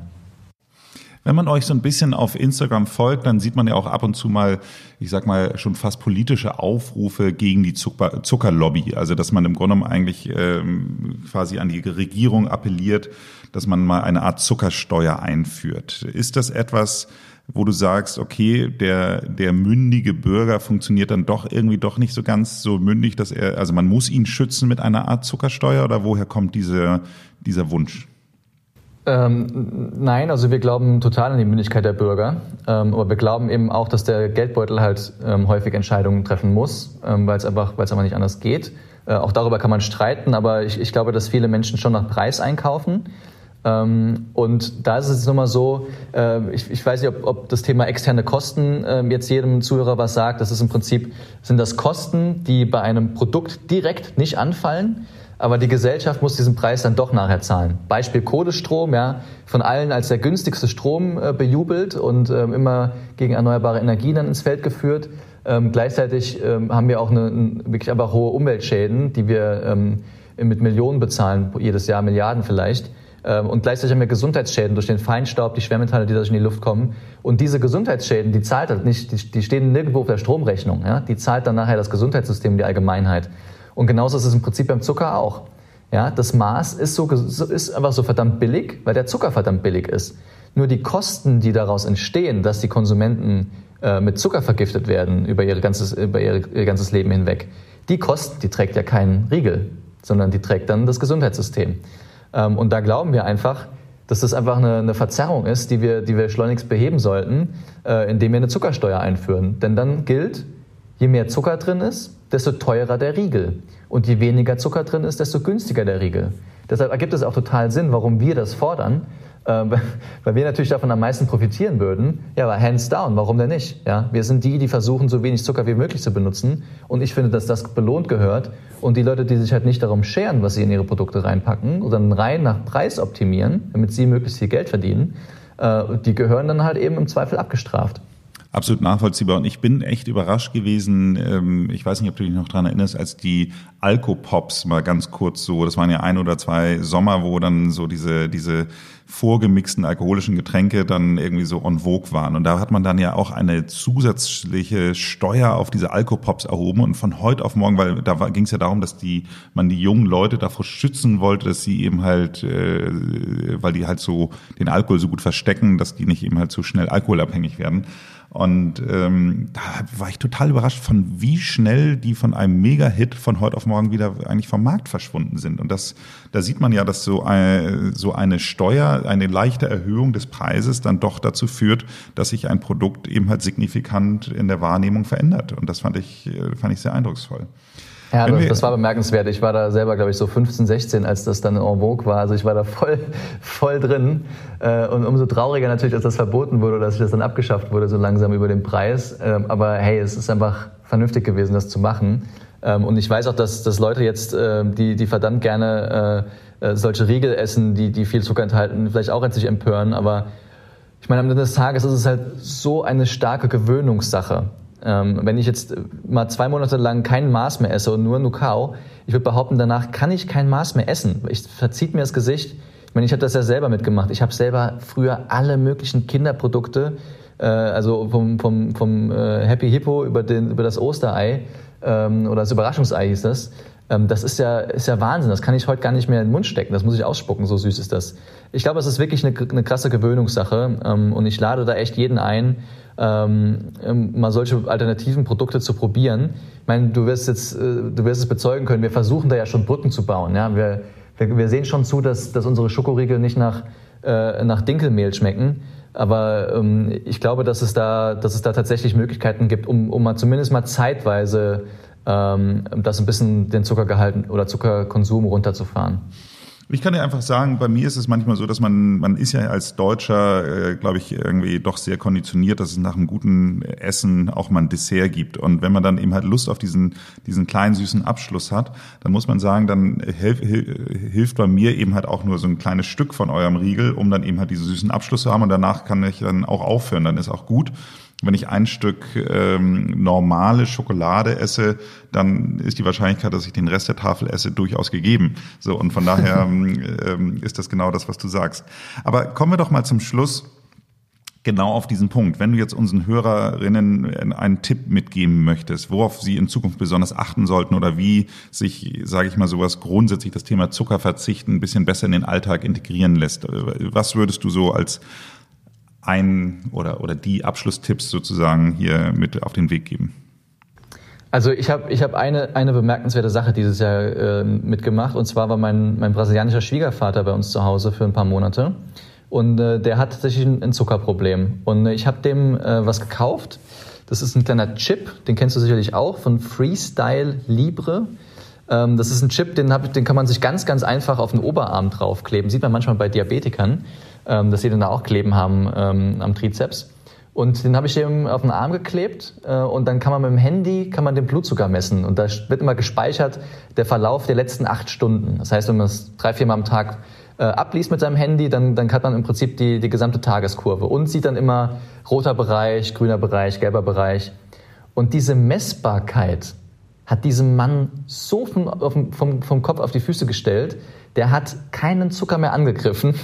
Wenn man euch so ein bisschen auf Instagram folgt, dann sieht man ja auch ab und zu mal, ich sag mal, schon fast politische Aufrufe gegen die Zucker Zuckerlobby. Also, dass man im Grunde genommen eigentlich ähm, quasi an die Regierung appelliert, dass man mal eine Art Zuckersteuer einführt. Ist das etwas, wo du sagst, okay, der, der mündige Bürger funktioniert dann doch irgendwie doch nicht so ganz so mündig, dass er, also man muss ihn schützen mit einer Art Zuckersteuer oder woher kommt diese, dieser Wunsch? Ähm, nein, also wir glauben total an die Mündigkeit der Bürger, ähm, aber wir glauben eben auch, dass der Geldbeutel halt ähm, häufig Entscheidungen treffen muss, ähm, weil es einfach, einfach nicht anders geht. Äh, auch darüber kann man streiten, aber ich, ich glaube, dass viele Menschen schon nach Preis einkaufen. Ähm, und da ist es nun mal so, äh, ich, ich, weiß nicht, ob, ob, das Thema externe Kosten äh, jetzt jedem Zuhörer was sagt. Das ist im Prinzip, sind das Kosten, die bei einem Produkt direkt nicht anfallen, aber die Gesellschaft muss diesen Preis dann doch nachher zahlen. Beispiel Kohlestrom, ja, von allen als der günstigste Strom äh, bejubelt und ähm, immer gegen erneuerbare Energien dann ins Feld geführt. Ähm, gleichzeitig ähm, haben wir auch eine, eine, wirklich einfach hohe Umweltschäden, die wir ähm, mit Millionen bezahlen, jedes Jahr Milliarden vielleicht. Ähm, und gleichzeitig haben wir Gesundheitsschäden durch den Feinstaub, die Schwermetalle, die dadurch in die Luft kommen. Und diese Gesundheitsschäden, die zahlt halt nicht, die, die stehen nirgendwo auf der Stromrechnung. Ja? Die zahlt dann nachher das Gesundheitssystem, die Allgemeinheit. Und genauso ist es im Prinzip beim Zucker auch. Ja, das Maß ist, so, ist einfach so verdammt billig, weil der Zucker verdammt billig ist. Nur die Kosten, die daraus entstehen, dass die Konsumenten äh, mit Zucker vergiftet werden über, ihre ganzes, über ihre, ihr ganzes Leben hinweg, die Kosten, die trägt ja kein Riegel, sondern die trägt dann das Gesundheitssystem. Ähm, und da glauben wir einfach, dass das einfach eine, eine Verzerrung ist, die wir, die wir schleunigst beheben sollten, äh, indem wir eine Zuckersteuer einführen. Denn dann gilt, je mehr Zucker drin ist, desto teurer der Riegel. Und je weniger Zucker drin ist, desto günstiger der Riegel. Deshalb ergibt es auch total Sinn, warum wir das fordern, äh, weil wir natürlich davon am meisten profitieren würden. Ja, aber hands down, warum denn nicht? Ja, wir sind die, die versuchen, so wenig Zucker wie möglich zu benutzen. Und ich finde, dass das belohnt gehört. Und die Leute, die sich halt nicht darum scheren, was sie in ihre Produkte reinpacken, sondern rein nach Preis optimieren, damit sie möglichst viel Geld verdienen, äh, die gehören dann halt eben im Zweifel abgestraft. Absolut nachvollziehbar. Und ich bin echt überrascht gewesen. Ähm, ich weiß nicht, ob du dich noch dran erinnerst, als die Alkopops mal ganz kurz so, das waren ja ein oder zwei Sommer, wo dann so diese, diese vorgemixten alkoholischen Getränke dann irgendwie so on vogue waren. Und da hat man dann ja auch eine zusätzliche Steuer auf diese Alkopops erhoben und von heute auf morgen, weil da ging es ja darum, dass die man die jungen Leute davor schützen wollte, dass sie eben halt, äh, weil die halt so den Alkohol so gut verstecken, dass die nicht eben halt so schnell alkoholabhängig werden. Und ähm, da war ich total überrascht von wie schnell die von einem Mega-Hit von heute auf morgen wieder eigentlich vom Markt verschwunden sind. Und das, da sieht man ja, dass so eine, so eine Steuer, eine leichte Erhöhung des Preises dann doch dazu führt, dass sich ein Produkt eben halt signifikant in der Wahrnehmung verändert. Und das fand ich, fand ich sehr eindrucksvoll. Ja, das, das, war bemerkenswert. Ich war da selber, glaube ich, so 15, 16, als das dann en vogue war. Also ich war da voll, voll drin. Äh, und umso trauriger natürlich, dass das verboten wurde, dass das dann abgeschafft wurde, so langsam über den Preis. Ähm, aber hey, es ist einfach vernünftig gewesen, das zu machen. Ähm, und ich weiß auch, dass, dass Leute jetzt, äh, die, die verdammt gerne äh, solche Riegel essen, die, die viel Zucker enthalten, vielleicht auch sich empören. Aber ich meine, am Ende des Tages ist es halt so eine starke Gewöhnungssache. Ähm, wenn ich jetzt mal zwei Monate lang kein Maß mehr esse und nur Nukao, ich würde behaupten, danach kann ich kein Maß mehr essen. Ich verzieht mir das Gesicht. Ich meine, ich habe das ja selber mitgemacht. Ich habe selber früher alle möglichen Kinderprodukte, äh, also vom, vom, vom äh, Happy Hippo über, den, über das Osterei, ähm, oder das Überraschungsei hieß das. Ähm, das ist ja, ist ja Wahnsinn. Das kann ich heute gar nicht mehr in den Mund stecken. Das muss ich ausspucken. So süß ist das. Ich glaube, es ist wirklich eine, eine krasse Gewöhnungssache. Ähm, und ich lade da echt jeden ein, ähm, mal solche alternativen Produkte zu probieren. Ich meine, du wirst jetzt, äh, du wirst es bezeugen können. Wir versuchen da ja schon Brücken zu bauen. Ja, wir, wir, wir sehen schon zu, dass, dass unsere Schokoriegel nicht nach, äh, nach Dinkelmehl schmecken. Aber ähm, ich glaube, dass es da, dass es da tatsächlich Möglichkeiten gibt, um, um mal zumindest mal zeitweise ähm, das ein bisschen den Zuckergehalt oder Zuckerkonsum runterzufahren. Ich kann dir einfach sagen, bei mir ist es manchmal so, dass man, man ist ja als Deutscher, äh, glaube ich, irgendwie doch sehr konditioniert, dass es nach einem guten Essen auch mal ein Dessert gibt. Und wenn man dann eben halt Lust auf diesen, diesen kleinen süßen Abschluss hat, dann muss man sagen, dann hilf, hilft bei mir eben halt auch nur so ein kleines Stück von eurem Riegel, um dann eben halt diesen süßen Abschluss zu haben. Und danach kann ich dann auch aufhören, dann ist auch gut wenn ich ein Stück ähm, normale Schokolade esse, dann ist die Wahrscheinlichkeit, dass ich den Rest der Tafel esse, durchaus gegeben. So und von daher ähm, ist das genau das, was du sagst. Aber kommen wir doch mal zum Schluss genau auf diesen Punkt. Wenn du jetzt unseren Hörerinnen einen Tipp mitgeben möchtest, worauf sie in Zukunft besonders achten sollten oder wie sich, sage ich mal, sowas grundsätzlich das Thema Zuckerverzichten ein bisschen besser in den Alltag integrieren lässt, was würdest du so als ein oder, oder die Abschlusstipps sozusagen hier mit auf den Weg geben? Also ich habe ich hab eine, eine bemerkenswerte Sache dieses Jahr äh, mitgemacht und zwar war mein, mein brasilianischer Schwiegervater bei uns zu Hause für ein paar Monate und äh, der hat tatsächlich ein, ein Zuckerproblem und äh, ich habe dem äh, was gekauft. Das ist ein kleiner Chip, den kennst du sicherlich auch von Freestyle Libre. Ähm, das ist ein Chip, den, hab, den kann man sich ganz, ganz einfach auf den Oberarm draufkleben. Sieht man manchmal bei Diabetikern ähm, dass sie den da auch kleben haben ähm, am Trizeps. Und den habe ich dem auf den Arm geklebt äh, und dann kann man mit dem Handy kann man den Blutzucker messen und da wird immer gespeichert der Verlauf der letzten acht Stunden. Das heißt, wenn man es drei, vier Mal am Tag äh, abliest mit seinem Handy, dann, dann hat man im Prinzip die, die gesamte Tageskurve und sieht dann immer roter Bereich, grüner Bereich, gelber Bereich. Und diese Messbarkeit hat diesem Mann so vom, vom, vom Kopf auf die Füße gestellt, der hat keinen Zucker mehr angegriffen.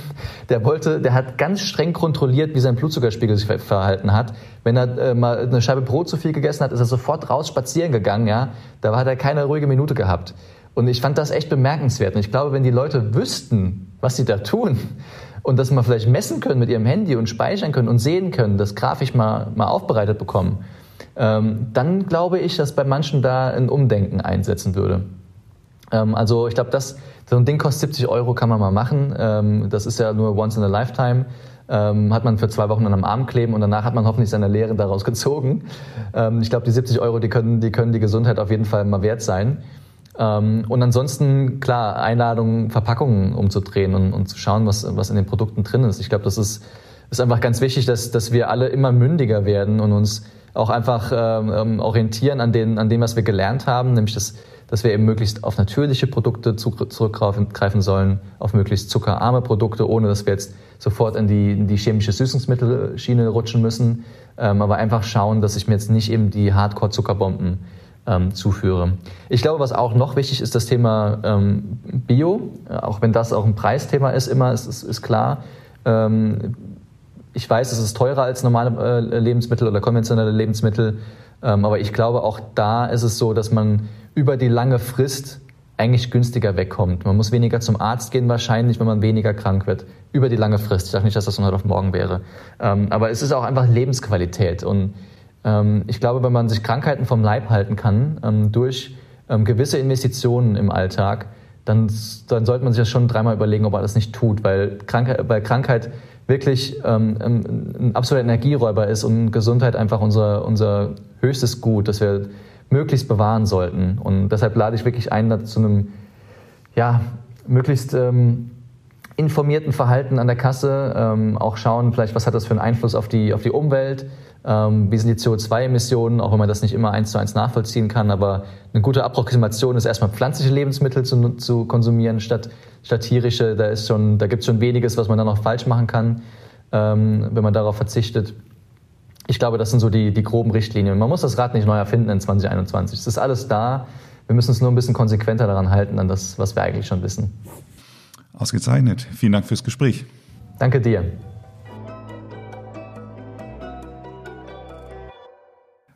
Der wollte, der hat ganz streng kontrolliert, wie sein Blutzuckerspiegel sich verhalten hat. Wenn er äh, mal eine Scheibe Brot zu viel gegessen hat, ist er sofort raus spazieren gegangen, ja. Da hat er keine ruhige Minute gehabt. Und ich fand das echt bemerkenswert. Und ich glaube, wenn die Leute wüssten, was sie da tun und das mal vielleicht messen können mit ihrem Handy und speichern können und sehen können, das grafisch mal, mal aufbereitet bekommen, ähm, dann glaube ich, dass bei manchen da ein Umdenken einsetzen würde. Ähm, also ich glaube, das so ein Ding kostet 70 Euro, kann man mal machen. Ähm, das ist ja nur once in a lifetime. Ähm, hat man für zwei Wochen dann am Arm kleben und danach hat man hoffentlich seine Lehren daraus gezogen. Ähm, ich glaube, die 70 Euro, die können, die können die Gesundheit auf jeden Fall mal wert sein. Ähm, und ansonsten, klar, Einladungen, Verpackungen umzudrehen und, und zu schauen, was, was in den Produkten drin ist. Ich glaube, das ist, ist einfach ganz wichtig, dass, dass wir alle immer mündiger werden und uns auch einfach ähm, ähm orientieren an, den, an dem, was wir gelernt haben, nämlich das dass wir eben möglichst auf natürliche Produkte zurückgreifen sollen, auf möglichst zuckerarme Produkte, ohne dass wir jetzt sofort in die, in die chemische Süßungsmittelschiene rutschen müssen, ähm, aber einfach schauen, dass ich mir jetzt nicht eben die Hardcore-Zuckerbomben ähm, zuführe. Ich glaube, was auch noch wichtig ist, das Thema ähm, Bio, auch wenn das auch ein Preisthema ist, immer ist, ist, ist klar. Ähm, ich weiß, es ist teurer als normale äh, Lebensmittel oder konventionelle Lebensmittel, aber ich glaube, auch da ist es so, dass man über die lange Frist eigentlich günstiger wegkommt. Man muss weniger zum Arzt gehen wahrscheinlich, wenn man weniger krank wird. Über die lange Frist. Ich sage nicht, dass das von heute auf morgen wäre. Ähm, aber es ist auch einfach Lebensqualität. Und ähm, ich glaube, wenn man sich Krankheiten vom Leib halten kann, ähm, durch ähm, gewisse Investitionen im Alltag, dann, dann sollte man sich das schon dreimal überlegen, ob man das nicht tut, weil Krankheit, weil Krankheit wirklich ähm, ein absoluter Energieräuber ist und Gesundheit einfach unser, unser höchstes Gut, dass wir möglichst bewahren sollten. Und deshalb lade ich wirklich ein zu einem ja, möglichst ähm, informierten Verhalten an der Kasse, ähm, auch schauen, vielleicht, was hat das für einen Einfluss auf die, auf die Umwelt, ähm, wie sind die CO2-Emissionen, auch wenn man das nicht immer eins zu eins nachvollziehen kann, aber eine gute Approximation ist erstmal pflanzliche Lebensmittel zu, zu konsumieren statt, statt tierische. Da, ist schon, da gibt es schon weniges, was man dann noch falsch machen kann, ähm, wenn man darauf verzichtet. Ich glaube, das sind so die, die groben Richtlinien. Man muss das Rad nicht neu erfinden in 2021. Es ist alles da. Wir müssen uns nur ein bisschen konsequenter daran halten, an das, was wir eigentlich schon wissen. Ausgezeichnet. Vielen Dank fürs Gespräch. Danke dir.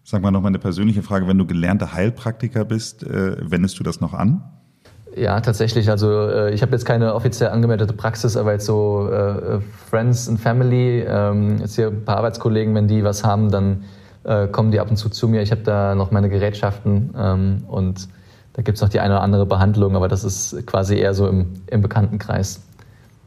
Sag mal noch mal eine persönliche Frage. Wenn du gelernter Heilpraktiker bist, äh, wendest du das noch an? Ja, tatsächlich. Also äh, ich habe jetzt keine offiziell angemeldete Praxis, aber jetzt so äh, Friends and Family, ähm, jetzt hier ein paar Arbeitskollegen, wenn die was haben, dann äh, kommen die ab und zu zu mir. Ich habe da noch meine Gerätschaften ähm, und da gibt's noch die eine oder andere Behandlung, aber das ist quasi eher so im, im Bekanntenkreis.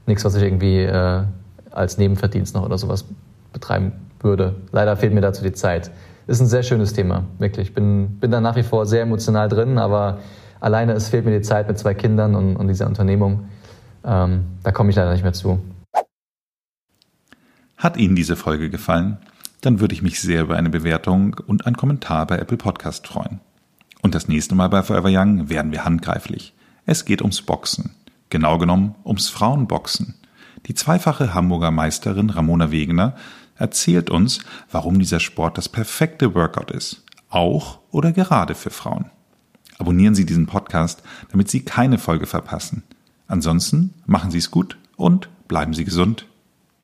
Nichts, was ich irgendwie äh, als Nebenverdienst noch oder sowas betreiben würde. Leider fehlt mir dazu die Zeit ist ein sehr schönes Thema, wirklich. Ich bin, bin da nach wie vor sehr emotional drin, aber alleine es fehlt mir die Zeit mit zwei Kindern und, und dieser Unternehmung. Ähm, da komme ich leider nicht mehr zu. Hat Ihnen diese Folge gefallen? Dann würde ich mich sehr über eine Bewertung und einen Kommentar bei Apple Podcast freuen. Und das nächste Mal bei Forever Young werden wir handgreiflich. Es geht ums Boxen. Genau genommen ums Frauenboxen. Die zweifache Hamburger Meisterin Ramona Wegener erzählt uns, warum dieser Sport das perfekte Workout ist, auch oder gerade für Frauen. Abonnieren Sie diesen Podcast, damit Sie keine Folge verpassen. Ansonsten machen Sie es gut und bleiben Sie gesund.